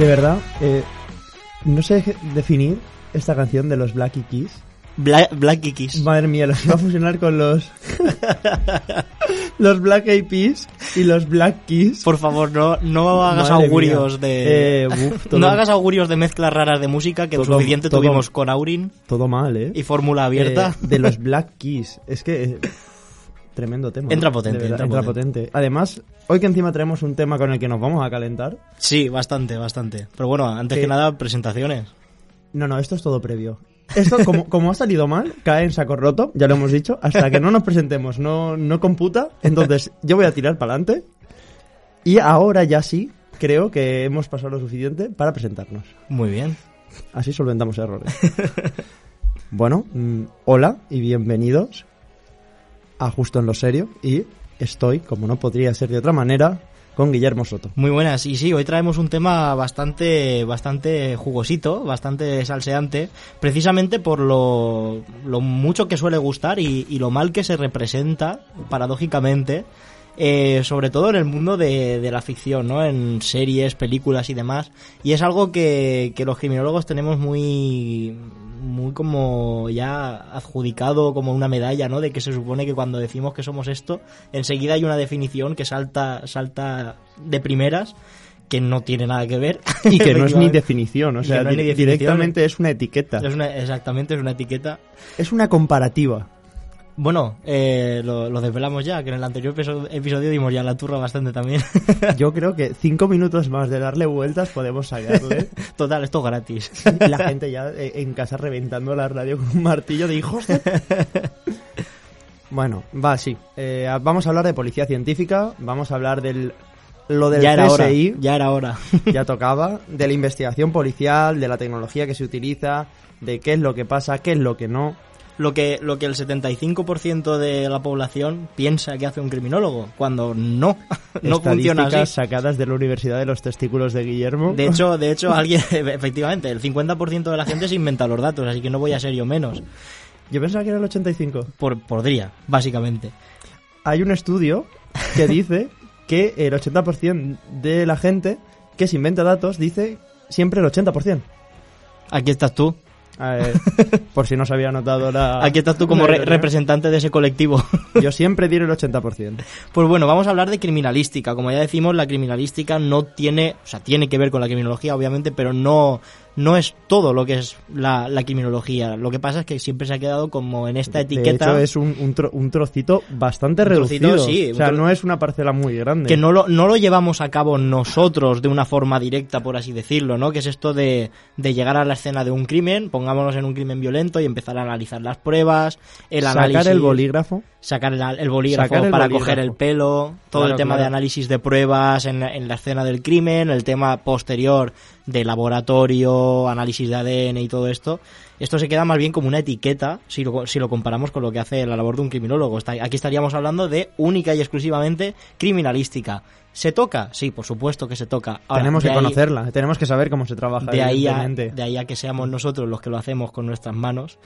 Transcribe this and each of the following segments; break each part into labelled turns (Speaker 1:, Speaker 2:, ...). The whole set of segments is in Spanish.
Speaker 1: De verdad, eh, no sé definir esta canción de los Black Keys.
Speaker 2: Bla Black Kiss.
Speaker 1: Madre mía, los iba a fusionar con los los Black Eyed Peas y los Black Keys.
Speaker 2: Por favor, no, no hagas
Speaker 1: Madre
Speaker 2: augurios
Speaker 1: mía.
Speaker 2: de.
Speaker 1: Eh, uf, todo-
Speaker 2: no hagas augurios de mezclas raras de música que
Speaker 1: Todo-
Speaker 2: suficiente
Speaker 1: todo-
Speaker 2: tuvimos con Aurin
Speaker 1: Todo mal, ¿eh?
Speaker 2: y fórmula abierta.
Speaker 1: Eh, de los Black Keys. Es que... tremendo tema.
Speaker 2: Entra potente,
Speaker 1: verdad,
Speaker 2: entra
Speaker 1: potente. Además, hoy que encima traemos un tema con el que nos vamos a calentar.
Speaker 2: Sí, bastante, bastante. Pero bueno, antes que nada, presentaciones.
Speaker 1: No, no, esto es todo previo. Esto, como, como ha salido mal, cae en saco roto, ya lo hemos dicho, hasta que no nos presentemos, no, no computa. Entonces, yo voy a tirar para adelante. Y ahora ya sí, creo que hemos pasado lo suficiente para presentarnos.
Speaker 2: Muy bien.
Speaker 1: Así solventamos errores. bueno, mm, hola y bienvenidos a en lo Serio. Y estoy, como no podría ser de otra manera, con Guillermo Soto.
Speaker 2: Muy buenas. Y sí, hoy traemos un tema bastante, bastante jugosito, bastante salseante, precisamente por lo, mucho que suele gustar y, lo mal que se representa, paradójicamente, eh, sobre todo en el mundo de, la ficción, ¿no? En series, películas y demás. Y es algo que los criminólogos tenemos muy, muy como ya adjudicado como una medalla, ¿no? De que se supone que cuando decimos que somos esto, enseguida hay una definición que salta, salta de primeras que no tiene nada que ver.
Speaker 1: Y que no es ni definición, o sea,
Speaker 2: no
Speaker 1: di-
Speaker 2: definición.
Speaker 1: directamente es una etiqueta.
Speaker 2: Es una- exactamente, es una etiqueta.
Speaker 1: Es una comparativa.
Speaker 2: Bueno, eh, lo, lo desvelamos ya, que en el anterior episo- episodio dimos ya la turra bastante también.
Speaker 1: Yo creo que cinco minutos más de darle vueltas podemos sacarle.
Speaker 2: Total, esto es gratis.
Speaker 1: Y la gente ya eh, en casa reventando la radio con un martillo de hijos de... Bueno, va, sí. Eh, vamos a hablar de policía científica, vamos a hablar del... Lo del
Speaker 2: ya era hora,
Speaker 1: CSI,
Speaker 2: ya era hora.
Speaker 1: ya tocaba, de la investigación policial, de la tecnología que se utiliza, de qué es lo que pasa, qué es lo que no.
Speaker 2: Lo que, lo que el 75% de la población piensa que hace un criminólogo, cuando no, no funciona así.
Speaker 1: sacadas de la Universidad de los Testículos de Guillermo.
Speaker 2: De hecho, de hecho, alguien, efectivamente, el 50% de la gente se inventa los datos, así que no voy a ser yo menos.
Speaker 1: Yo pensaba que era el 85.
Speaker 2: Por, podría, básicamente.
Speaker 1: hay un estudio que dice que el 80% de la gente que se inventa datos dice siempre el 80%.
Speaker 2: Aquí estás tú.
Speaker 1: Ver, por si no se había notado la...
Speaker 2: Aquí estás tú como re- representante de ese colectivo.
Speaker 1: Yo siempre diré el 80%.
Speaker 2: Pues bueno, vamos a hablar de criminalística. Como ya decimos, la criminalística no tiene, o sea, tiene que ver con la criminología, obviamente, pero no, no es todo lo que es la, la criminología. Lo que pasa es que siempre se ha quedado como en esta
Speaker 1: De
Speaker 2: etiqueta
Speaker 1: hecho, es un, un, tro- un trocito bastante
Speaker 2: Un trocito,
Speaker 1: reducido.
Speaker 2: sí,
Speaker 1: o sea, no es una parcela muy grande.
Speaker 2: que no lo, no lo llevamos a cabo nosotros de una forma directa, por así decirlo, ¿no? Que es esto de, de llegar a la escena de un crimen, pongámonos en un crimen violento y empezar a analizar las pruebas, el
Speaker 1: Sacar
Speaker 2: análisis,
Speaker 1: el bolígrafo.
Speaker 2: sacar el, el bolígrafo
Speaker 1: Sacar el
Speaker 2: para
Speaker 1: bolígrafo.
Speaker 2: coger el pelo, todo
Speaker 1: Claro,
Speaker 2: el tema
Speaker 1: claro.
Speaker 2: de análisis de pruebas en, en la escena del crimen, el tema posterior de laboratorio, análisis de ADN y todo esto. Esto se queda más bien como una etiqueta si lo, si lo comparamos con lo que hace la labor de un criminólogo. Está- Aquí estaríamos hablando de única y exclusivamente criminalística. ¿Se toca? Sí, por supuesto que se toca. Ahora,
Speaker 1: tenemos que
Speaker 2: ahí-
Speaker 1: conocerla, tenemos que saber cómo se trabaja.
Speaker 2: de ahí, a, de ahí a que seamos nosotros los que lo hacemos con nuestras manos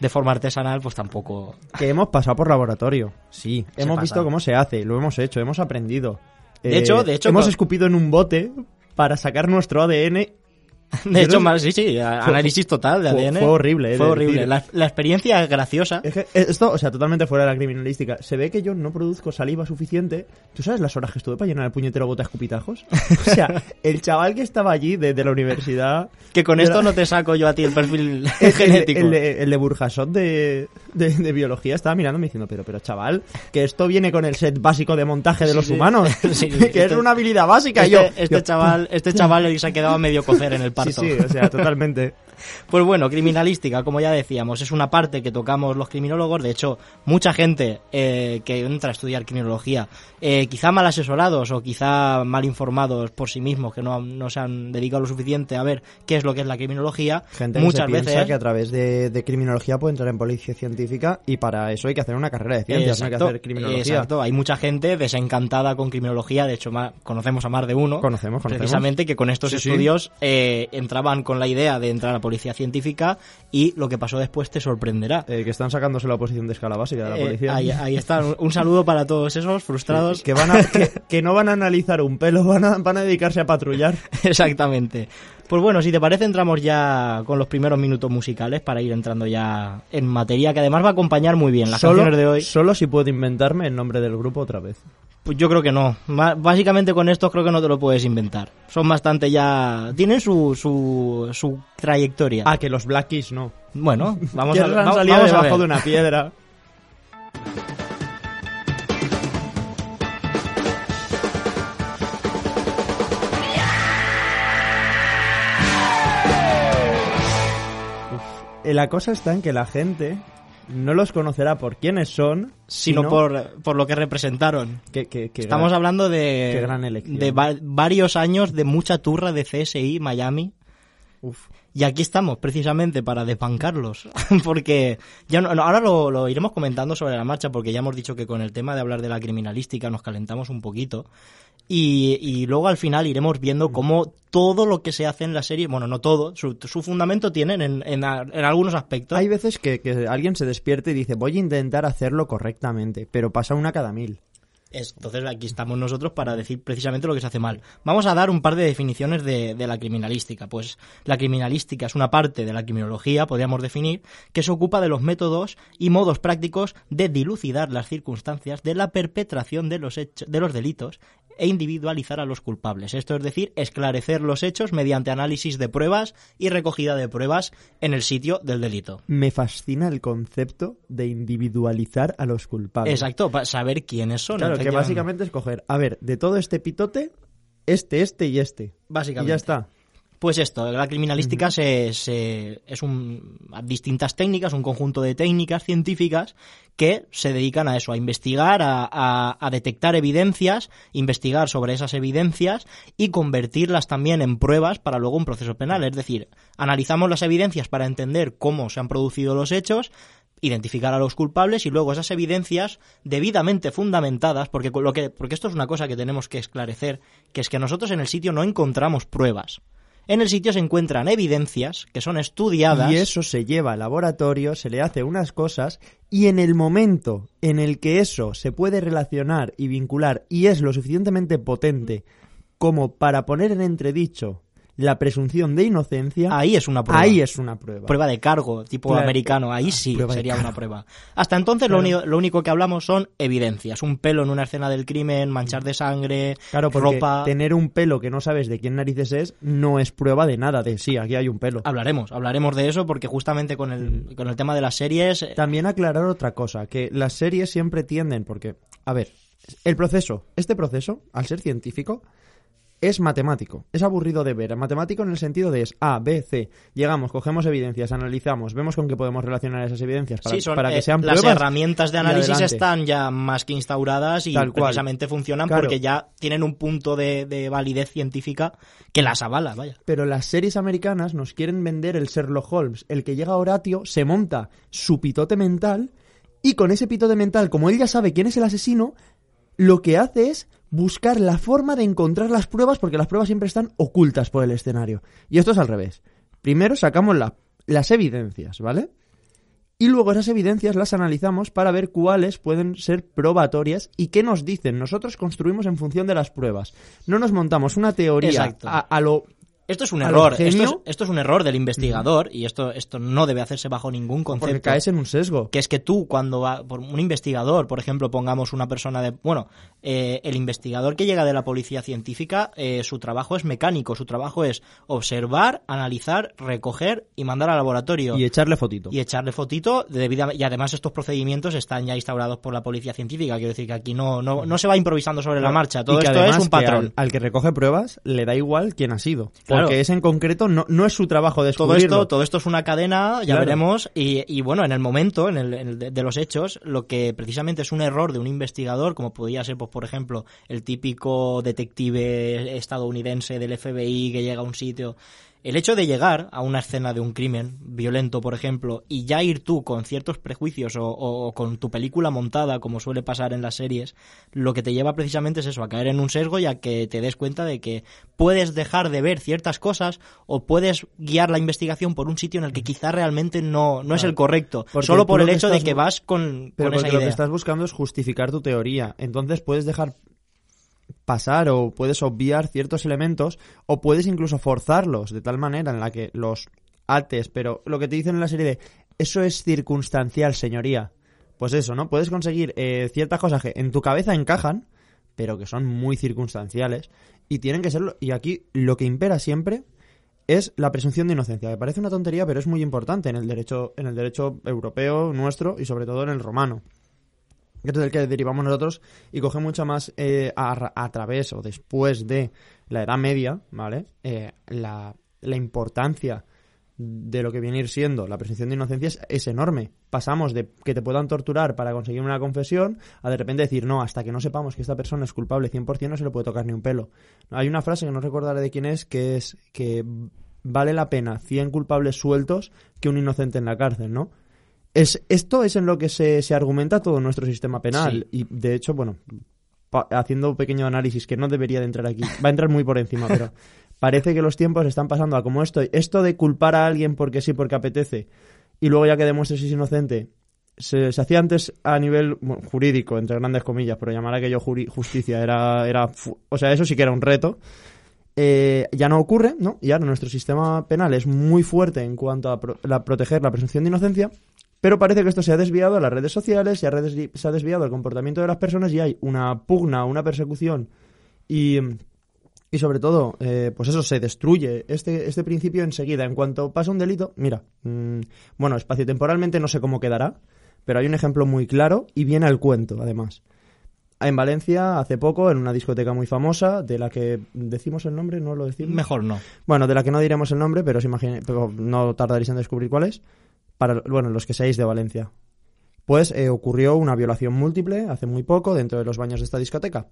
Speaker 2: de forma artesanal, pues tampoco...
Speaker 1: Que hemos pasado por laboratorio. Sí.
Speaker 2: Se
Speaker 1: hemos
Speaker 2: pasa.
Speaker 1: visto cómo se hace, lo hemos hecho, hemos aprendido.
Speaker 2: De hecho- de hecho,
Speaker 1: hemos escupido en un bote para sacar nuestro ADN
Speaker 2: De hecho, más, sí, sí, análisis total de
Speaker 1: fue-
Speaker 2: ADN.
Speaker 1: fue horrible, eh,
Speaker 2: Fue horrible. La, la experiencia es graciosa.
Speaker 1: Es que esto, o sea, totalmente fuera de la criminalística. Se ve que yo no produzco saliva suficiente. ¿Tú sabes las horas que estuve para llenar el puñetero bote de escupitajos? O sea, el chaval que estaba allí de, de la universidad...
Speaker 2: Que con esto
Speaker 1: la-
Speaker 2: no te saco yo a ti el perfil
Speaker 1: el, el-
Speaker 2: genético.
Speaker 1: el de, el de Burjasot de, de, de biología estaba mirándome diciendo, pero, pero chaval, que esto viene con el set básico de montaje de
Speaker 2: Sí,
Speaker 1: los
Speaker 2: sí.
Speaker 1: humanos.
Speaker 2: Sí,
Speaker 1: que es
Speaker 2: este-
Speaker 1: una habilidad básica.
Speaker 2: Este,
Speaker 1: yo,
Speaker 2: este
Speaker 1: yo,
Speaker 2: chaval, este chaval se ha quedado medio cocer en el
Speaker 1: Sí,
Speaker 2: parto.
Speaker 1: sí, o sea, totalmente.
Speaker 2: Pues bueno, criminalística, como ya decíamos, es una parte que tocamos los criminólogos. De hecho, mucha gente eh, que entra a estudiar criminología, eh, quizá mal asesorados o quizá mal informados por sí mismos, que no, no se han dedicado lo suficiente a ver qué es lo que es la criminología,
Speaker 1: Gente que
Speaker 2: muchas
Speaker 1: se piensa
Speaker 2: veces
Speaker 1: que a través de, de criminología puede entrar en policía científica y para eso hay que hacer una carrera de ciencias, no hay que
Speaker 2: Exacto,
Speaker 1: hacer criminología.
Speaker 2: Exacto, hay mucha gente desencantada con criminología, de hecho conocemos a más de uno,
Speaker 1: Conocemos, conocemos.
Speaker 2: precisamente que con estos
Speaker 1: Sí, sí.
Speaker 2: estudios eh, entraban con la idea de entrar a policía científica y lo que pasó después te sorprenderá.
Speaker 1: Eh, que están sacándose la oposición de escala básica de la
Speaker 2: Eh,
Speaker 1: policía.
Speaker 2: ahí, ahí está, un, un saludo para todos esos frustrados.
Speaker 1: Que, van a, que, que no van a analizar un pelo, van a, van a dedicarse a patrullar.
Speaker 2: Exactamente. Pues bueno, si te parece, entramos ya con los primeros minutos musicales para ir entrando ya en materia, que además va a acompañar muy bien las
Speaker 1: solo,
Speaker 2: canciones de hoy.
Speaker 1: solo si puedo inventarme el nombre del grupo otra vez.
Speaker 2: Pues yo creo que no. Básicamente con estos creo que no te lo puedes inventar. Son bastante ya... Tienen su, su, su trayectoria.
Speaker 1: Ah, que los Black Keys no.
Speaker 2: Bueno, vamos a, va-
Speaker 1: salido
Speaker 2: vamos a
Speaker 1: debajo
Speaker 2: ver.
Speaker 1: de una piedra. Uf, eh, La cosa está en que la gente no los conocerá por quiénes son,
Speaker 2: Sino por, por lo que representaron.
Speaker 1: que, que- que
Speaker 2: Estamos
Speaker 1: gran-
Speaker 2: hablando de,
Speaker 1: gran elección.
Speaker 2: de va- varios años de mucha turra de CSI Miami.
Speaker 1: Uf.
Speaker 2: Y aquí estamos precisamente para desbancarlos. porque ya no- ahora lo, lo iremos comentando sobre la marcha porque ya hemos dicho que con el tema de hablar de la criminalística nos calentamos un poquito. Y, y luego al final iremos viendo cómo todo lo que se hace en la serie, bueno, no todo, su, su fundamento tienen en, en, en algunos aspectos.
Speaker 1: Hay veces que, que alguien se despierte y dice, voy a intentar hacerlo correctamente, pero pasa una cada mil.
Speaker 2: Es- Entonces aquí estamos nosotros para decir precisamente lo que se hace mal. Vamos a dar un par de definiciones de, de la criminalística. Pues la criminalística es una parte de la criminología, podríamos definir, que se ocupa de los métodos y modos prácticos de dilucidar las circunstancias de la perpetración de los hechos, de los delitos e individualizar a los culpables. Esto es decir, esclarecer los hechos mediante análisis de pruebas y recogida de pruebas en el sitio del delito.
Speaker 1: Me fascina el concepto de individualizar a los culpables.
Speaker 2: Exacto, para saber quiénes son.
Speaker 1: Claro, que básicamente es coger, a ver, de todo este pitote, este, este y este.
Speaker 2: Básicamente.
Speaker 1: Y ya está.
Speaker 2: Pues esto, la criminalística se, se- es un, distintas técnicas, un conjunto de técnicas científicas que se dedican a eso, a investigar, a, a- a detectar evidencias, investigar sobre esas evidencias y convertirlas también en pruebas para luego un proceso penal. Es decir, analizamos las evidencias para entender cómo se han producido los hechos, identificar a los culpables y luego esas evidencias debidamente fundamentadas, porque, lo que, porque esto es una cosa que tenemos que esclarecer, que es que nosotros en el sitio no encontramos pruebas. En el sitio se encuentran evidencias que son estudiadas.
Speaker 1: Y eso se lleva al laboratorio, se le hace unas cosas y en el momento en el que eso se puede relacionar y vincular y es lo suficientemente potente como para poner en entredicho la presunción de inocencia,
Speaker 2: Ahí es una prueba.
Speaker 1: ahí es una prueba.
Speaker 2: Prueba de cargo, tipo
Speaker 1: Claro.
Speaker 2: americano. Ahí sí
Speaker 1: Prueba de
Speaker 2: sería una prueba. Hasta entonces lo, único, lo único que hablamos son evidencias. Un pelo en una escena del crimen, manchar de sangre,
Speaker 1: Claro, porque
Speaker 2: ropa.
Speaker 1: tener un pelo que no sabes de quién narices es no es prueba de nada, de sí, aquí hay un pelo.
Speaker 2: Hablaremos, hablaremos de eso porque justamente con
Speaker 1: Mm.
Speaker 2: el, con el tema de las series... eh,
Speaker 1: También aclarar otra cosa, que las series siempre tienden, porque, a ver, el proceso, este proceso, al ser científico, es matemático, es aburrido de ver. Matemático en el sentido de es A, B, C. Llegamos, cogemos evidencias, analizamos, vemos con qué podemos relacionar esas evidencias para,
Speaker 2: sí, son,
Speaker 1: para que
Speaker 2: eh,
Speaker 1: sean
Speaker 2: las herramientas de análisis están ya más que instauradas y
Speaker 1: Tal cual.
Speaker 2: precisamente funcionan
Speaker 1: Claro.
Speaker 2: porque ya tienen un punto de, de validez científica que las avala, vaya.
Speaker 1: Pero las series americanas nos quieren vender el Sherlock Holmes, el que llega a Horatio, se monta su pitote mental y con ese pitote mental, como él ya sabe quién es el asesino, lo que hace es buscar la forma de encontrar las pruebas porque las pruebas siempre están ocultas por el escenario. Y esto es al revés. Primero sacamos la- las evidencias, ¿vale? Y luego esas evidencias las analizamos para ver cuáles pueden ser probatorias y qué nos dicen. Nosotros construimos en función de las pruebas. No nos montamos una teoría a lo
Speaker 2: Esto es un
Speaker 1: a
Speaker 2: error, esto es, esto es un error del investigador y esto, esto no debe hacerse bajo ningún
Speaker 1: Porque
Speaker 2: concepto.
Speaker 1: caes en un sesgo.
Speaker 2: que es que tú cuando va por un investigador, por ejemplo, pongamos una persona de, bueno, eh, el investigador que llega de la policía científica, eh, su trabajo es mecánico, su trabajo es observar, analizar, recoger y mandar al laboratorio
Speaker 1: Y echarle fotito.
Speaker 2: y echarle fotito debida- y además estos procedimientos están ya instaurados por la policía científica, quiero decir que aquí no no, no se va improvisando sobre la marcha, todo esto es un
Speaker 1: que
Speaker 2: patrón.
Speaker 1: Al, al que recoge pruebas le da igual quién ha sido.
Speaker 2: Claro.
Speaker 1: Porque ese en concreto no, no es su trabajo
Speaker 2: todo
Speaker 1: descubrirlo.
Speaker 2: esto, todo esto es una cadena, ya
Speaker 1: Claro.
Speaker 2: veremos, y, y bueno, en el momento, en el, en el de, de los hechos, lo que precisamente es un error de un investigador, como podría ser, pues, por ejemplo, el típico detective estadounidense del FBI que llega a un sitio. El hecho de llegar a una escena de un crimen violento, por ejemplo, y ya ir tú con ciertos prejuicios o, o- o con tu película montada, como suele pasar en las series, lo que te lleva precisamente es eso, a caer en un sesgo y a que te des cuenta de que puedes dejar de ver ciertas cosas o puedes guiar la investigación por un sitio en el que quizá realmente no, no es el correcto,
Speaker 1: Porque
Speaker 2: solo por el hecho de que vas con,
Speaker 1: Pero
Speaker 2: con esa
Speaker 1: porque lo que estás buscando es justificar tu teoría. Entonces puedes dejar pasar o puedes obviar ciertos elementos o puedes incluso forzarlos de tal manera en la que los ates, pero lo que te dicen en la serie de eso es circunstancial, señoría. Pues eso, ¿no? Puedes conseguir eh, ciertas cosas que en tu cabeza encajan, pero que son muy circunstanciales y tienen que serlo. Y aquí lo que impera siempre es la presunción de inocencia. Me parece una tontería, pero es muy importante en el derecho, en el derecho europeo nuestro y sobre todo en el romano. Que es del que derivamos nosotros y coge mucho más eh, a través o después de la Edad Media, ¿vale? Eh, la, la importancia de lo que viene a ir siendo la presunción de inocencia es, es enorme. Pasamos de que te puedan torturar para conseguir una confesión a de repente decir, no, hasta que no sepamos que esta persona es culpable 100% no se le puede tocar ni un pelo. Hay una frase que no recordaré de quién es, que es que vale la pena 100 culpables sueltos que un inocente en la cárcel, ¿no? Es, esto es en lo que se, se argumenta todo nuestro sistema penal. Y de hecho, bueno, haciendo un pequeño análisis que no debería de entrar aquí, va a entrar muy por encima, pero parece que los tiempos están pasando a como esto, esto de culpar a alguien porque sí, porque apetece, y luego ya que demuestres si es inocente, se, se hacía antes a nivel bueno, jurídico, entre grandes comillas, pero llamar aquello justicia era, era, o sea, eso sí que era un reto. Eh, ya no ocurre, ¿no? Y ahora nuestro sistema penal es muy fuerte en cuanto a pro- la, proteger la presunción de inocencia, pero parece que esto se ha desviado a las redes sociales, se ha, se ha desviado al comportamiento de las personas y hay una pugna, una persecución y, y sobre todo, eh, pues eso, se destruye este, este principio enseguida. En cuanto pasa un delito, mira, mm, bueno, espaciotemporalmente no sé cómo quedará, pero hay un ejemplo muy claro y viene al cuento, además. En Valencia, hace poco, en una discoteca muy famosa, de la que decimos el nombre, no lo decimos.
Speaker 2: Mejor no.
Speaker 1: Bueno, de la que no diremos el nombre, pero, os imagine- pero no tardaréis en descubrir cuál es. Para, bueno, los que seáis de Valencia. Pues eh, ocurrió una violación múltiple hace muy poco dentro de los baños de esta discoteca.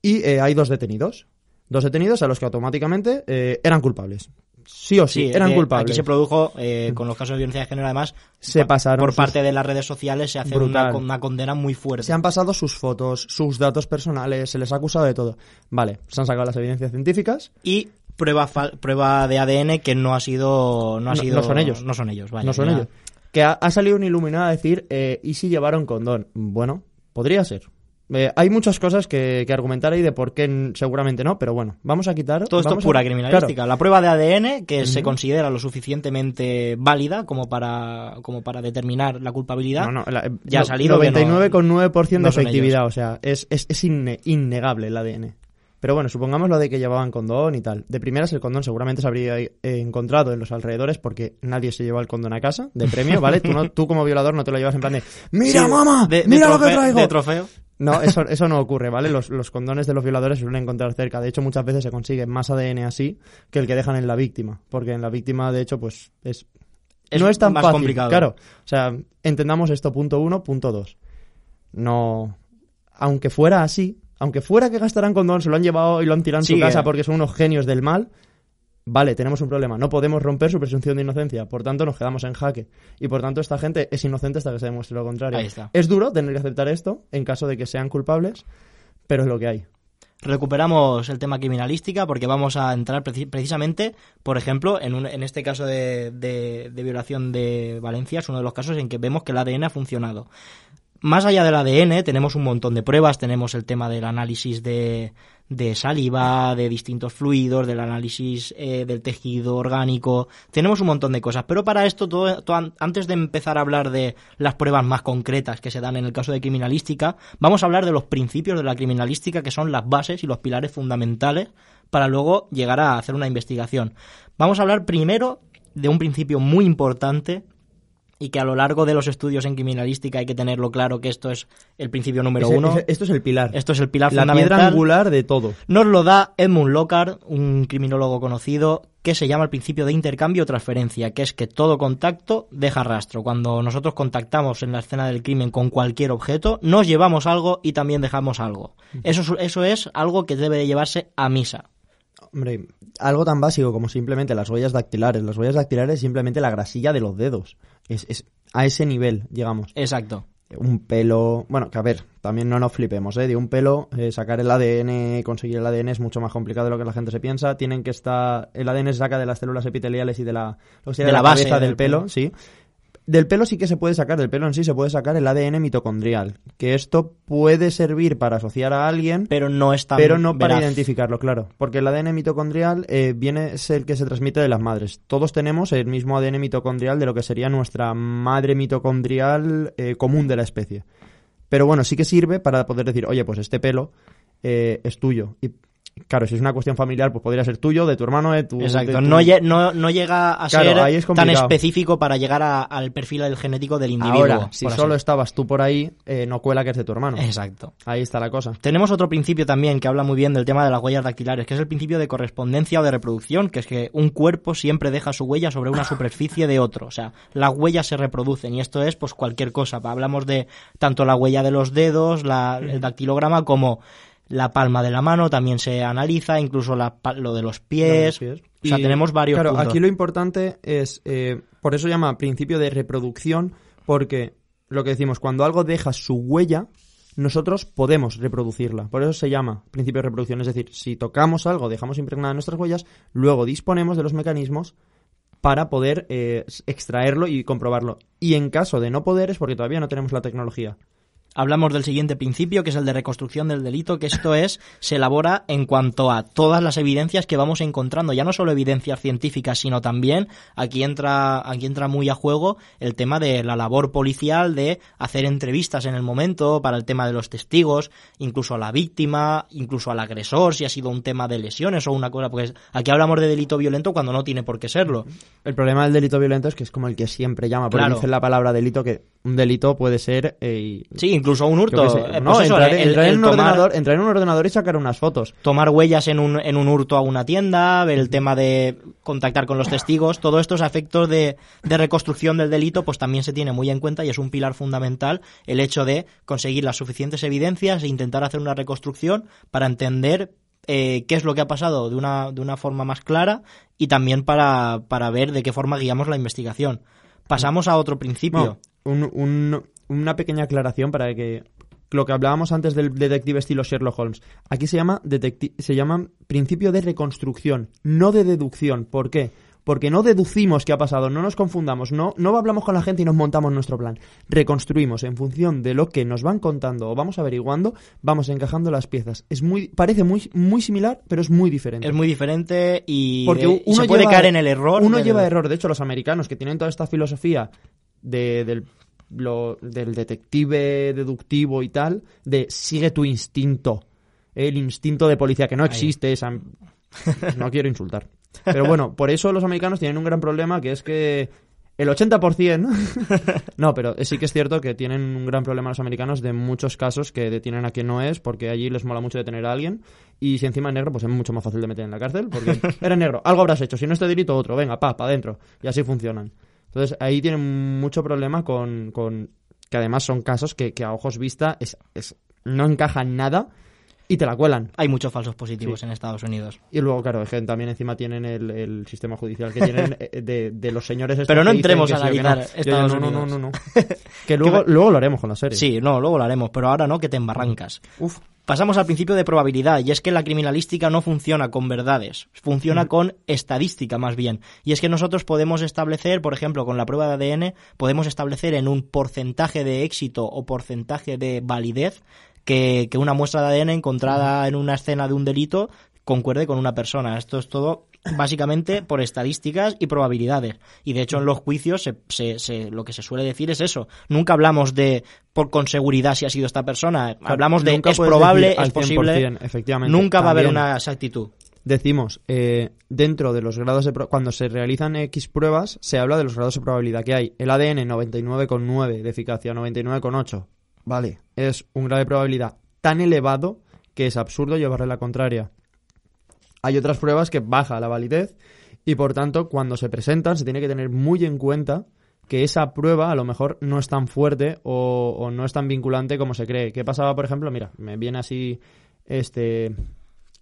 Speaker 1: Y eh, hay dos detenidos. Dos detenidos a los que automáticamente eh, eran culpables. Sí o sí, eran
Speaker 2: eh,
Speaker 1: culpables.
Speaker 2: Aquí se produjo, eh, con los casos de violencia de género, además,
Speaker 1: Se
Speaker 2: pa-
Speaker 1: pasaron
Speaker 2: por
Speaker 1: sus-
Speaker 2: parte de las redes sociales se hace una, una condena muy fuerte.
Speaker 1: Se han pasado sus fotos, sus datos personales, se les ha acusado de todo. Vale, se han sacado las evidencias científicas.
Speaker 2: Y prueba prueba de ADN que no ha sido no ha
Speaker 1: No-
Speaker 2: sido
Speaker 1: no son ellos.
Speaker 2: no son ellos vaya,
Speaker 1: no son
Speaker 2: ya.
Speaker 1: ellos. Que ha, ha salido un iluminado a decir, eh, ¿y si llevaron condón? Bueno, podría ser. Eh, hay muchas cosas que, que argumentar ahí de por qué seguramente no, pero bueno, vamos a quitar.
Speaker 2: todo esto es pura
Speaker 1: a-
Speaker 2: criminalística
Speaker 1: Claro,
Speaker 2: la prueba de ADN que se considera lo suficientemente válida como para como para determinar la culpabilidad
Speaker 1: no, no, la-
Speaker 2: ya ha
Speaker 1: no-
Speaker 2: salido que no-
Speaker 1: 99,9% de efectividad, o sea, es, es, es inne- innegable el ADN. Pero bueno, supongamos lo de que llevaban condón y tal. De primeras, el condón seguramente se habría encontrado en los alrededores porque nadie se lleva el condón a casa de premio, ¿vale? Tú, no, tú como violador no te lo llevas en plan de ¡Mira,
Speaker 2: Sí,
Speaker 1: mamá!
Speaker 2: de- de
Speaker 1: ¡Mira lo que traigo!
Speaker 2: de trofeo
Speaker 1: No, eso, eso no ocurre, ¿vale? Los, los condones de los violadores se suelen encontrar cerca. De hecho, muchas veces se consigue más ADN así que el que dejan en la víctima. Porque en la víctima, de hecho, pues es...
Speaker 2: Es
Speaker 1: no es tan
Speaker 2: más
Speaker 1: fácil.
Speaker 2: complicado.
Speaker 1: Claro. O sea, entendamos esto, punto uno, punto dos. No... Aunque fuera así, aunque fuera que gastaran condón, se lo han llevado y lo han tirado en
Speaker 2: Sí,
Speaker 1: su casa
Speaker 2: eh.
Speaker 1: porque son unos genios del mal, vale, tenemos un problema. No podemos romper su presunción de inocencia. Por tanto, nos quedamos en jaque. Y por tanto, esta gente es inocente hasta que se demuestre lo contrario.
Speaker 2: Ahí está.
Speaker 1: Es duro tener que aceptar esto en caso de que sean culpables, pero es lo que hay.
Speaker 2: recuperamos el tema criminalística porque vamos a entrar preci- precisamente, por ejemplo, en, un- en este caso de, de- de violación de Valencia, es uno de los casos en que vemos que el ADN ha funcionado. Más allá del ADN, tenemos un montón de pruebas, tenemos el tema del análisis de, de saliva, de distintos fluidos, del análisis eh, del tejido orgánico, tenemos un montón de cosas. Pero para esto, todo, antes de empezar a hablar de las pruebas más concretas que se dan en el caso de criminalística, vamos a hablar de los principios de la criminalística, que son las bases y los pilares fundamentales para luego llegar a hacer una investigación. Vamos a hablar primero de un principio muy importante y que a lo largo de los estudios en criminalística hay que tenerlo claro que esto es el principio número uno.
Speaker 1: esto es el pilar.
Speaker 2: Esto es el pilar
Speaker 1: la
Speaker 2: fundamental.
Speaker 1: piedra angular de todo.
Speaker 2: Nos lo da Edmund Lockhart, un criminólogo conocido, que se llama el principio de intercambio o transferencia, que es que todo contacto deja rastro. Cuando nosotros contactamos en la escena del crimen con cualquier objeto, nos llevamos algo y también dejamos algo. Eso, eso es algo que debe de llevarse a misa.
Speaker 1: Hombre, algo tan básico como simplemente las huellas dactilares. Las huellas dactilares es simplemente la grasilla de los dedos. Es, es a ese nivel, digamos.
Speaker 2: Exacto.
Speaker 1: Un pelo. Bueno, que a ver, también no nos flipemos, ¿eh? De un pelo, eh, sacar el ADN, conseguir el ADN es mucho más complicado de lo que la gente se piensa. Tienen que estar. El ADN se saca de las células epiteliales y de la.
Speaker 2: de, la, base
Speaker 1: del, pelo, sí. Del pelo sí que se puede sacar, del pelo en sí se puede sacar el ADN mitocondrial, que esto puede servir para asociar a alguien,
Speaker 2: pero no está
Speaker 1: pero no para identificarlo, claro, porque el ADN mitocondrial eh, viene es el que se transmite de las madres. Todos tenemos el mismo ADN mitocondrial de lo que sería nuestra madre mitocondrial eh, común de la especie. Pero bueno, sí que sirve para poder decir, oye, pues este pelo eh, es tuyo. Y Claro, si es una cuestión familiar, pues podría ser tuyo, de tu hermano, de tu...
Speaker 2: Exacto, No, no, llega a ser tan específico para llegar al perfil genético del individuo.
Speaker 1: Ahora, si solo estabas tú por ahí, eh, no cuela que es de tu hermano.
Speaker 2: Exacto.
Speaker 1: Ahí está la cosa.
Speaker 2: Tenemos otro principio también que habla muy bien del tema de las huellas dactilares, que es el principio de correspondencia o de reproducción, que es que un cuerpo siempre deja su huella sobre una superficie de otro. O sea, las huellas se reproducen y esto es pues cualquier cosa. Hablamos de tanto la huella de los dedos, el dactilograma, como la palma de la mano también se analiza, incluso lo de los pies. O sea, tenemos varios
Speaker 1: claro, aquí lo importante es, eh, por eso se llama principio de reproducción, porque lo que decimos, cuando algo deja su huella, nosotros podemos reproducirla. Por eso se llama principio de reproducción. Es decir, si tocamos algo, dejamos impregnadas nuestras huellas, luego disponemos de los mecanismos para poder eh, extraerlo y comprobarlo. Y en caso de no poder es porque todavía no tenemos la tecnología
Speaker 2: hablamos del siguiente principio, que es el de reconstrucción del delito, que esto es, se elabora en cuanto a todas las evidencias que vamos encontrando, ya no solo evidencias científicas, sino también, aquí entra, aquí entra muy a juego el tema de la labor policial, de hacer entrevistas en el momento para el tema de los testigos, incluso a la víctima, incluso al agresor, si ha sido un tema de lesiones o una cosa, porque aquí hablamos de delito violento cuando no tiene por qué serlo.
Speaker 1: El problema del delito violento es que es como el que siempre llama, porque claro. la palabra delito que un delito puede ser... Eh,
Speaker 2: sí, incluso un hurto.
Speaker 1: No, pues entrar, en un ordenador, entrar en un ordenador y sacar unas fotos.
Speaker 2: Tomar huellas en un, en un hurto a una tienda, el tema de contactar con los testigos, todos estos efectos de, de reconstrucción del delito, pues también se tiene muy en cuenta y es un pilar fundamental el hecho de conseguir las suficientes evidencias e intentar hacer una reconstrucción para entender eh, qué es lo que ha pasado de una, de una forma más clara y también para, para ver de qué forma guiamos la investigación. Pasamos a otro principio.
Speaker 1: un, un, una pequeña aclaración para que lo que hablábamos antes del detective estilo Sherlock Holmes. Aquí se llama, se llama principio de reconstrucción, no de deducción. ¿Por qué? Porque no deducimos qué ha pasado, no nos confundamos, no, no hablamos con la gente y nos montamos nuestro plan. Reconstruimos en función de lo que nos van contando o vamos averiguando, vamos encajando las piezas. Es muy, parece muy, muy similar, pero es muy diferente.
Speaker 2: Es muy diferente y Porque uno puede caer en el error.
Speaker 1: Uno lleva error. De hecho, los americanos que tienen toda esta filosofía de, del lo, del detective deductivo y tal, de sigue tu instinto. El instinto de policía, que no existe. Esa... No quiero insultar. Pero bueno, por eso los americanos tienen un gran problema, que es que el 80%... no, pero sí que es cierto que tienen un gran problema los americanos de muchos casos que detienen a quien no es, porque allí les mola mucho detener a alguien. Y si encima es negro, pues es mucho más fácil de meter en la cárcel, porque eres negro, algo habrás hecho. Si no es este delito, otro. Venga, pa, pa, adentro. Y así funcionan. Entonces ahí tienen mucho problema con, con que además son casos que, que a ojos vista es, es, no encajan nada y te la cuelan.
Speaker 2: Hay muchos falsos positivos en Estados Unidos.
Speaker 1: Y luego, claro, también encima tienen el, el sistema judicial que tienen eh, de, de los señores.
Speaker 2: Pero no entremos a analizar Estados
Speaker 1: no,
Speaker 2: Unidos.
Speaker 1: No, no, no, que luego, luego lo haremos con la serie.
Speaker 2: Sí, no, luego lo haremos, pero ahora no, que te embarrancas.
Speaker 1: Uf.
Speaker 2: Pasamos al principio de probabilidad, y es que la criminalística no funciona con verdades, funciona con estadística más bien. Y es que nosotros podemos establecer, por ejemplo, con la prueba de ADN, podemos establecer en un porcentaje de éxito o porcentaje de validez que, que una muestra de ADN encontrada en una escena de un delito concuerde con una persona. Esto es todo básicamente por estadísticas y probabilidades. Y de hecho en los juicios se, se, lo que se suele decir es eso. Nunca hablamos de por con seguridad si ha sido esta persona. Hablamos de es probable, es posible.
Speaker 1: Efectivamente.
Speaker 2: Nunca va a haber una exactitud.
Speaker 1: Decimos, eh, dentro de los grados de... Cuando se realizan X pruebas, se habla de los grados de probabilidad que hay. El ADN 99,9 de eficacia, 99,8. Vale, es un grado de probabilidad tan elevado que es absurdo llevarle la contraria. Hay otras pruebas que baja la validez y por tanto cuando se presentan se tiene que tener muy en cuenta que esa prueba a lo mejor no es tan fuerte o, no es tan vinculante como se cree. ¿Qué pasaba, por ejemplo? Mira, me viene así este...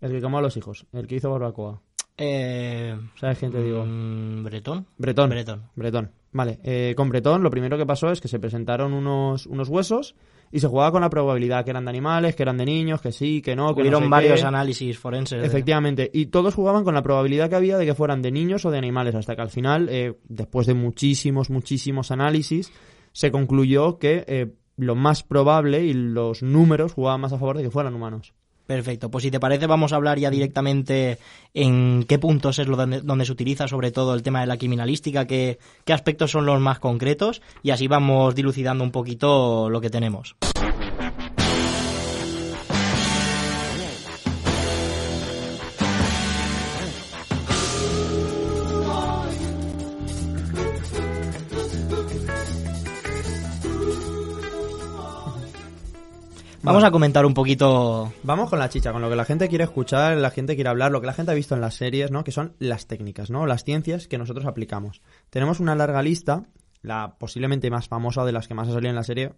Speaker 1: El que quemó a los hijos, el que hizo barbacoa.
Speaker 2: Eh,
Speaker 1: ¿Sabes quién te digo?
Speaker 2: Mm, Bretón.
Speaker 1: Bretón.
Speaker 2: Bretón.
Speaker 1: Bretón. Vale, eh, con Bretón lo primero que pasó es que se presentaron unos, unos huesos y se jugaba con la probabilidad que eran de animales, que eran de niños, que sí, que no, que
Speaker 2: Hubieron
Speaker 1: no sé
Speaker 2: varios
Speaker 1: qué.
Speaker 2: análisis forenses.
Speaker 1: Efectivamente, y todos jugaban con la probabilidad que había de que fueran de niños o de animales, hasta que al final, eh, después de muchísimos, muchísimos análisis, se concluyó que eh, lo más probable y los números jugaban más a favor de que fueran humanos.
Speaker 2: Perfecto, pues si te parece vamos a hablar ya directamente en qué puntos es lo donde, donde se utiliza sobre todo el tema de la criminalística, qué, qué aspectos son los más concretos y así vamos dilucidando un poquito lo que tenemos. Vamos a comentar un poquito
Speaker 1: Vamos con la chicha, con lo que la gente quiere escuchar, la gente quiere hablar, lo que la gente ha visto en las series, ¿no? Que son las técnicas, ¿no? Las ciencias que nosotros aplicamos. Tenemos una larga lista, la posiblemente más famosa de las que más ha salido en la serie.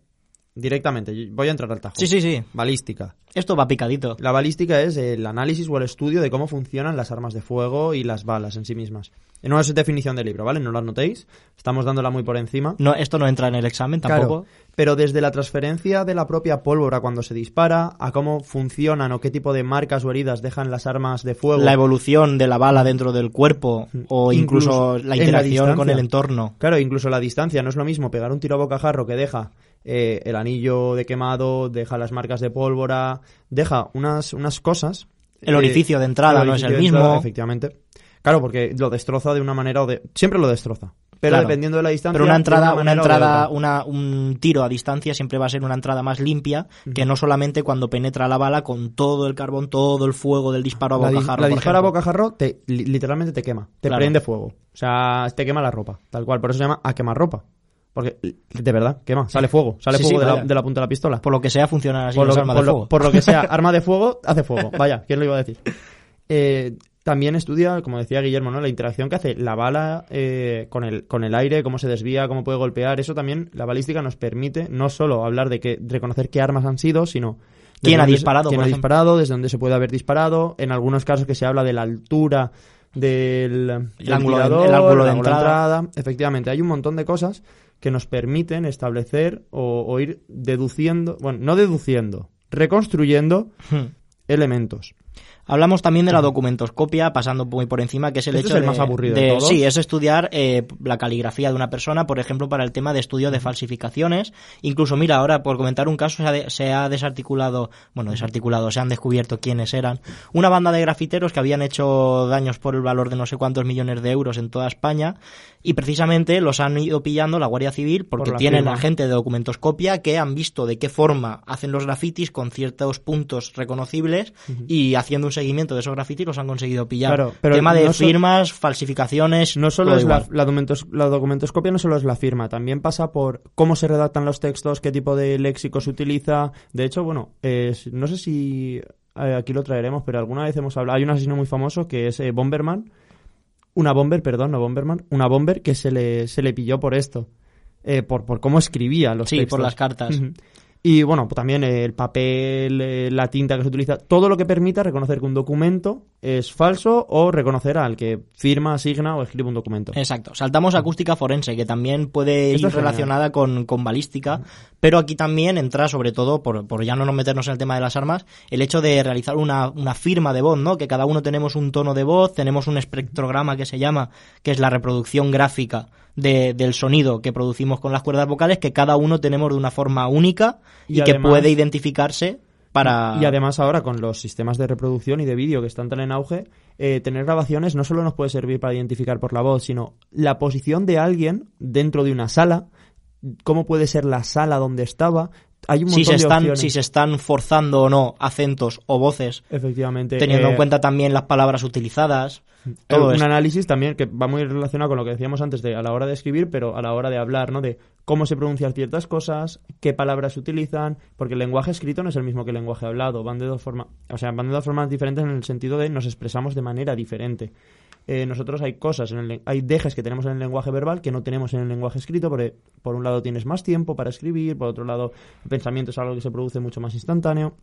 Speaker 1: Directamente, voy a entrar al tajo.
Speaker 2: Sí, sí, sí.
Speaker 1: Balística.
Speaker 2: Esto va picadito.
Speaker 1: La balística es el análisis o el estudio de cómo funcionan las armas de fuego y las balas en sí mismas. No es definición de libro, ¿vale? No la notéis. Estamos dándola muy por encima.
Speaker 2: No, esto no entra en el examen tampoco.
Speaker 1: Claro, pero desde la transferencia de la propia pólvora cuando se dispara, a cómo funcionan o qué tipo de marcas o heridas dejan las armas de fuego.
Speaker 2: La evolución de la bala dentro del cuerpo o incluso,
Speaker 1: Incluso
Speaker 2: la interacción con el entorno.
Speaker 1: Claro, incluso la distancia no es lo mismo pegar un tiro a bocajarro que deja eh, el anillo de quemado, deja las marcas de pólvora, deja unas, unas cosas.
Speaker 2: El orificio de entrada no es el
Speaker 1: entrada,
Speaker 2: mismo.
Speaker 1: efectivamente. Claro, porque lo destroza de una manera o de... Siempre lo destroza. Pero
Speaker 2: Claro.
Speaker 1: dependiendo de la distancia...
Speaker 2: Pero una entrada, una, entrada, una, un tiro a distancia siempre va a ser una entrada más limpia que no solamente cuando penetra la bala con todo el carbón, todo el fuego del disparo a
Speaker 1: La, di-
Speaker 2: bocajarro.
Speaker 1: la
Speaker 2: por
Speaker 1: dispara a bocajarro, te, li- literalmente te quema. Te
Speaker 2: Claro.
Speaker 1: prende fuego. O sea, te quema la ropa. Tal cual. Por eso se llama a quemar ropa. Porque, de verdad, quema. Sale fuego. Sale
Speaker 2: Sí,
Speaker 1: fuego
Speaker 2: sí,
Speaker 1: de, la, de la punta de la pistola.
Speaker 2: Por lo que sea, funcionan así
Speaker 1: por, lo,
Speaker 2: armas
Speaker 1: por
Speaker 2: de
Speaker 1: lo-
Speaker 2: fuego.
Speaker 1: por lo que sea, arma de fuego, hace fuego. Vaya, ¿quién lo iba a decir? Eh, también estudia, como decía Guillermo, ¿no? la interacción que hace la bala eh, con, el, con el aire, cómo se desvía, cómo puede golpear. Eso también, la balística nos permite no solo hablar de que reconocer qué armas han sido, sino
Speaker 2: ¿Quién ha disparado,
Speaker 1: quién ha
Speaker 2: ejemplo?
Speaker 1: disparado, desde dónde se puede haber disparado. En algunos casos que se habla de la altura del,
Speaker 2: ángulo de- el ángulo de
Speaker 1: el
Speaker 2: entrada.
Speaker 1: Efectivamente, hay un montón de cosas que nos permiten establecer o, o ir deduciendo, bueno, no deduciendo, reconstruyendo
Speaker 2: Hmm.
Speaker 1: elementos.
Speaker 2: Hablamos también de la documentoscopia, pasando muy por encima, que es el
Speaker 1: Este
Speaker 2: hecho
Speaker 1: es el
Speaker 2: de,
Speaker 1: más aburrido de
Speaker 2: de-
Speaker 1: todos.
Speaker 2: sí, es estudiar eh, la caligrafía de una persona, por ejemplo, para el tema de estudio de falsificaciones. Incluso, mira, ahora por comentar un caso se ha, de- se ha desarticulado, bueno, desarticulado, se han descubierto quiénes eran. Una banda de grafiteros que habían hecho daños por el valor de no sé cuántos millones de euros en toda España y precisamente los han ido pillando la Guardia Civil porque
Speaker 1: Por la
Speaker 2: tienen
Speaker 1: firma.
Speaker 2: a gente de documentoscopia que han visto de qué forma hacen los grafitis con ciertos puntos reconocibles y haciendo un seguimiento de esos grafitis los han conseguido pillar.
Speaker 1: Claro, pero
Speaker 2: Tema de
Speaker 1: no so-
Speaker 2: firmas, falsificaciones,
Speaker 1: No solo es la, documentos- la documentoscopia, no solo es la firma, también pasa por cómo se redactan los textos, qué tipo de léxico se utiliza. De hecho, bueno, eh, no sé si eh, aquí lo traeremos, pero alguna vez hemos hablado. Hay un asesino muy famoso que es eh, Bomberman. Una bomber, perdón, no Bomberman. Una bomber que se le, se le pilló por esto. eh, por, por cómo escribía los
Speaker 2: Sí,
Speaker 1: textos.
Speaker 2: por las cartas.
Speaker 1: Y bueno, pues también el papel, eh, la tinta que se utiliza, todo lo que permita reconocer que un documento es falso o reconocer al que firma, asigna o escribe un documento.
Speaker 2: Exacto. Saltamos a acústica forense, que también puede
Speaker 1: Esto
Speaker 2: ir relacionada con, con balística, pero aquí también entra, sobre todo, por, por ya no nos meternos en el tema de las armas, el hecho de realizar una, una firma de voz, ¿no? Que cada uno tenemos un tono de voz, tenemos un espectrograma que se llama, que es la reproducción gráfica de- del sonido que producimos con las cuerdas vocales, que cada uno tenemos de una forma única y,
Speaker 1: Y
Speaker 2: que puede identificarse para...
Speaker 1: Y además ahora con los sistemas de reproducción y de vídeo que están tan en auge, eh, tener grabaciones no solo nos puede servir para identificar por la voz, sino la posición de alguien dentro de una sala, cómo puede ser la sala donde estaba. Hay un
Speaker 2: si se,
Speaker 1: de
Speaker 2: están,
Speaker 1: opciones.
Speaker 2: si se están forzando o no acentos o voces,
Speaker 1: Efectivamente.
Speaker 2: teniendo
Speaker 1: eh,
Speaker 2: en cuenta también las palabras utilizadas.
Speaker 1: Eh,
Speaker 2: Todo
Speaker 1: un
Speaker 2: esto.
Speaker 1: análisis también que va muy relacionado con lo que decíamos antes de a la hora de escribir, pero a la hora de hablar, ¿no? De cómo se pronuncian ciertas cosas, qué palabras se utilizan, porque el lenguaje escrito no es el mismo que el lenguaje hablado, van de dos formas, o sea, van de dos formas diferentes en el sentido de nos expresamos de manera diferente. Eh, nosotros hay cosas, en el, hay dejes que tenemos en el lenguaje verbal que no tenemos en el lenguaje escrito, porque por un lado tienes más tiempo para escribir, por otro lado el pensamiento es algo que se produce mucho más instantáneo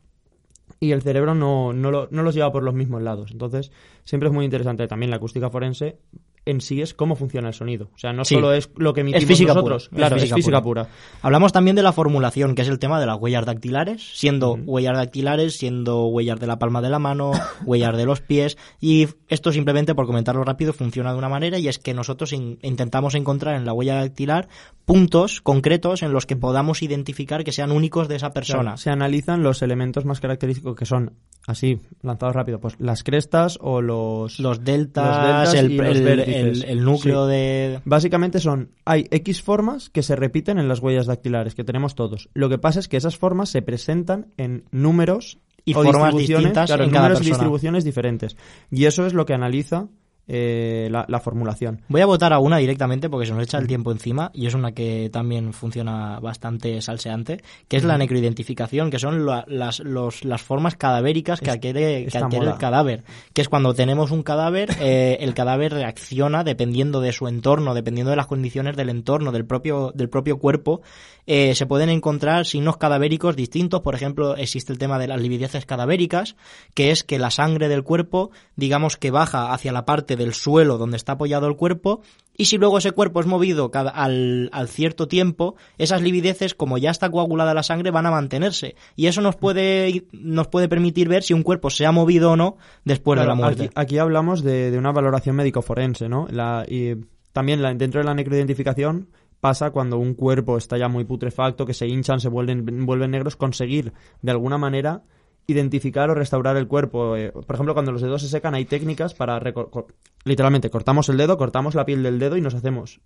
Speaker 1: y el cerebro no, no, lo- no los lleva por los mismos lados. Entonces, siempre es muy interesante también la acústica forense en sí es cómo funciona el sonido. O sea, no
Speaker 2: Sí.
Speaker 1: solo es lo que emitimos
Speaker 2: física
Speaker 1: nosotros.
Speaker 2: pura,
Speaker 1: Claro, es
Speaker 2: física
Speaker 1: física,
Speaker 2: pura.
Speaker 1: pura.
Speaker 2: Hablamos también de la formulación, que es el tema de las huellas dactilares, siendo huellas dactilares, siendo huellas de la palma de la mano, huellas de los pies, y esto simplemente, por comentarlo rápido, funciona de una manera, y es que nosotros in- intentamos encontrar en la huella dactilar puntos concretos en los que podamos identificar que sean únicos de esa persona.
Speaker 1: Se analizan los elementos más característicos que son, así, lanzados rápido, pues las crestas o los...
Speaker 2: Los deltas,
Speaker 1: Los deltas
Speaker 2: el,
Speaker 1: y los
Speaker 2: el-
Speaker 1: vértices.
Speaker 2: el- el núcleo
Speaker 1: Sí.
Speaker 2: de...
Speaker 1: Básicamente son, hay X formas que se repiten en las huellas dactilares, que tenemos todos. Lo que pasa es que esas formas se presentan en números
Speaker 2: Y
Speaker 1: o
Speaker 2: formas
Speaker 1: distribuciones,
Speaker 2: distintas
Speaker 1: claro,
Speaker 2: en cada
Speaker 1: números y distribuciones diferentes. Y eso es lo que analiza eh, la, la formulación.
Speaker 2: Voy a votar a una directamente porque se nos echa el tiempo encima y es una que también funciona bastante salseante, que es la necroidentificación, que son la- las, los- las formas cadavéricas que adquiere, que adquiere el cadáver. Que es cuando tenemos un cadáver, eh, el cadáver reacciona dependiendo de su entorno, dependiendo de las condiciones del entorno, del propio, del propio cuerpo. Eh, se pueden encontrar signos cadavéricos distintos. Por ejemplo, existe el tema de las livideces cadavéricas, que es que la sangre del cuerpo, digamos que baja hacia la parte del suelo donde está apoyado el cuerpo, y si luego ese cuerpo es movido cada, al, al cierto tiempo, esas livideces, como ya está coagulada la sangre, van a mantenerse. Y eso nos puede, nos puede permitir ver si un cuerpo se ha movido o no después de la muerte.
Speaker 1: Aquí, aquí hablamos de, de una valoración médico-forense, ¿no? La, y también la- dentro de la necroidentificación pasa cuando un cuerpo está ya muy putrefacto, que se hinchan, se vuelven, vuelven negros, conseguir de alguna manera identificar o restaurar el cuerpo. Eh, por ejemplo, cuando los dedos se secan hay técnicas para... co- literalmente, cortamos el dedo, cortamos la piel del dedo y nos hacemos...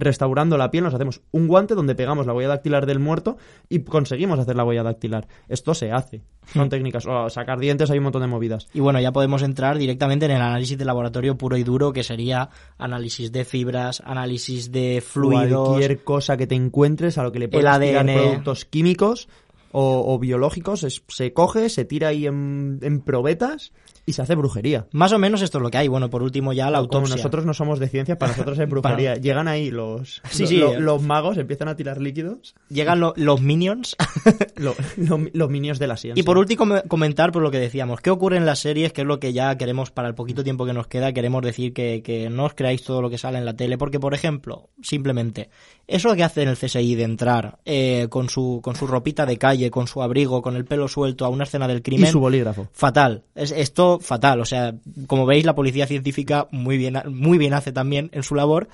Speaker 1: Restaurando la piel, nos hacemos un guante donde pegamos la huella dactilar del muerto y conseguimos hacer la huella dactilar. Esto se hace. Son técnicas. O sacar dientes, hay un montón de movidas.
Speaker 2: Y bueno, ya podemos entrar directamente en el análisis de laboratorio puro y duro, que sería análisis de fibras, análisis de fluidos.
Speaker 1: Cualquier cosa que te encuentres a lo que le
Speaker 2: ADN.
Speaker 1: productos químicos o, o biológicos, es- se coge, se tira ahí en, en probetas y se hace brujería.
Speaker 2: Más o menos esto es lo que hay. Bueno, por último ya la
Speaker 1: Como
Speaker 2: autopsia.
Speaker 1: nosotros no somos de ciencia, para nosotros es brujería. Llegan ahí los,
Speaker 2: Sí, sí.
Speaker 1: los magos, empiezan a tirar líquidos,
Speaker 2: Llegan lo- los minions.
Speaker 1: lo- lo- los minions de la ciencia.
Speaker 2: y por último me- comentar por lo que decíamos. ¿Qué ocurre en las series? Que es lo que ya queremos para el poquito tiempo que nos queda. Queremos decir que, que no os creáis todo lo que sale en la tele. Porque, por ejemplo, simplemente, eso que hace en el CSI de entrar eh, con, su, con su ropita de calle, con su abrigo, con el pelo suelto a una escena del
Speaker 1: y
Speaker 2: crimen.
Speaker 1: su bolígrafo.
Speaker 2: Fatal. Es esto fatal. O sea, como veis, la policía científica muy bien, muy bien hace también en su labor.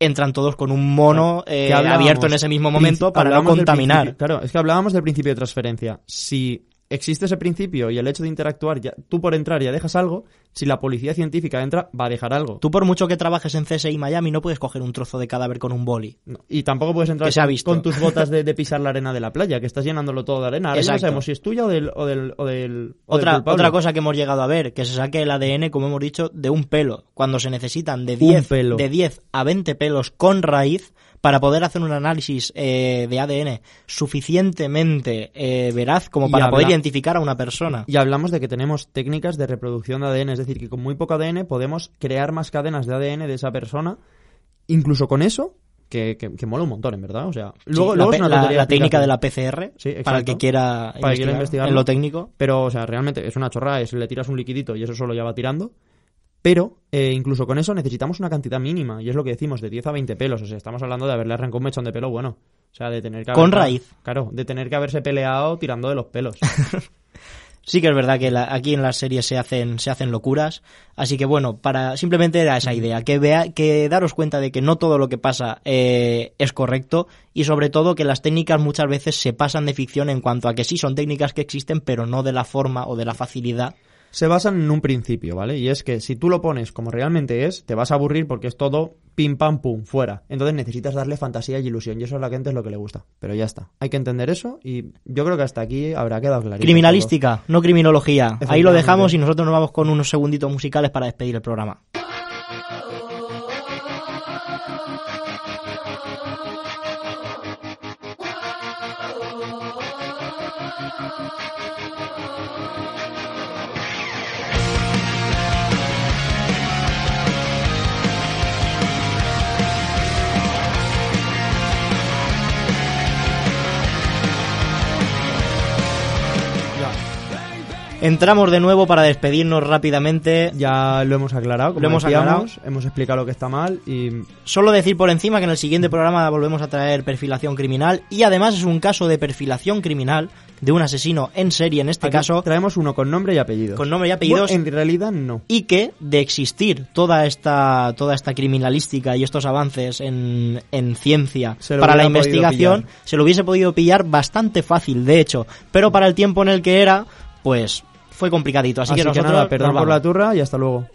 Speaker 2: Entran todos con un mono eh, abierto en ese mismo momento para no contaminar.
Speaker 1: Claro, es que hablábamos del principio de transferencia. Si existe ese principio y el hecho de interactuar, ya, tú por entrar ya dejas algo, si la policía científica entra, va a dejar algo.
Speaker 2: Tú por mucho que trabajes en CSI Miami no puedes coger un trozo de cadáver con un boli.
Speaker 1: No, Y tampoco puedes entrar con,
Speaker 2: visto.
Speaker 1: con tus botas de, de pisar la arena de la playa, que estás llenándolo todo de arena. Ahora no sabemos si es tuya o del, o del, o del, o
Speaker 2: Otra, otra cosa que hemos llegado a ver, que se saque el ADN, como hemos dicho, de un pelo, cuando se necesitan de
Speaker 1: Un
Speaker 2: 10,
Speaker 1: pelo.
Speaker 2: de 10 a 20 pelos con raíz para poder hacer un análisis eh, de ADN suficientemente eh, veraz como para poder identificar a una persona.
Speaker 1: Y hablamos de que tenemos técnicas de reproducción de ADN, es decir, que con muy poco ADN podemos crear más cadenas de ADN de esa persona, incluso con eso, que, que, que mola un montón, en verdad. O sea,
Speaker 2: Sí,
Speaker 1: luego,
Speaker 2: la,
Speaker 1: luego
Speaker 2: pe-
Speaker 1: es una
Speaker 2: la- la técnica de la. PCR,
Speaker 1: Sí,
Speaker 2: para el que quiera
Speaker 1: Para
Speaker 2: investigar
Speaker 1: investigarlo.
Speaker 2: en lo técnico.
Speaker 1: Pero, o sea, realmente es una chorrada, es le tiras un liquidito y eso solo ya va tirando. Pero, eh, incluso con eso necesitamos una cantidad mínima, y es lo que decimos, de 10 a 20 pelos. O sea, estamos hablando de haberle arrancado un mechón de pelo bueno. O sea, de tener que
Speaker 2: Con
Speaker 1: haber-
Speaker 2: raíz.
Speaker 1: Claro, de tener que haberse peleado tirando de los pelos.
Speaker 2: Sí que es verdad que la- aquí en las series se hacen, se hacen locuras. Así que bueno, para simplemente era esa idea, que vea, que daros cuenta de que no todo lo que pasa eh, es correcto y sobre todo que las técnicas muchas veces se pasan de ficción en cuanto a que sí son técnicas que existen, pero no de la forma o de la facilidad.
Speaker 1: Se basan en un principio, ¿vale? Y es que si tú lo pones como realmente es, te vas a aburrir porque es todo pim pam pum, fuera. Entonces necesitas darle fantasía y ilusión, y eso a la gente es lo que le gusta. Pero ya está. Hay que entender eso y yo creo que hasta aquí habrá quedado claro.
Speaker 2: Criminalística, no criminología. Ahí lo dejamos y nosotros nos vamos con unos segunditos musicales para despedir el programa. Entramos de nuevo para despedirnos rápidamente.
Speaker 1: Ya lo hemos aclarado, como
Speaker 2: Lo hemos
Speaker 1: decíamos,
Speaker 2: aclarado.
Speaker 1: hemos explicado lo que está mal y
Speaker 2: Solo decir por encima que en el siguiente programa volvemos a traer perfilación criminal y además es un caso de perfilación criminal de un asesino en serie en este
Speaker 1: aquí
Speaker 2: caso
Speaker 1: traemos uno con nombre y apellido.
Speaker 2: con nombre y apellidos
Speaker 1: Bueno, en realidad no.
Speaker 2: y que de existir toda esta toda esta criminalística y estos avances en, en ciencia para la investigación se lo hubiese podido pillar bastante fácil de hecho pero para el tiempo en el que era pues fue complicadito así,
Speaker 1: Así,
Speaker 2: que
Speaker 1: que,
Speaker 2: nosotros
Speaker 1: nada, perdón por la turra y hasta luego.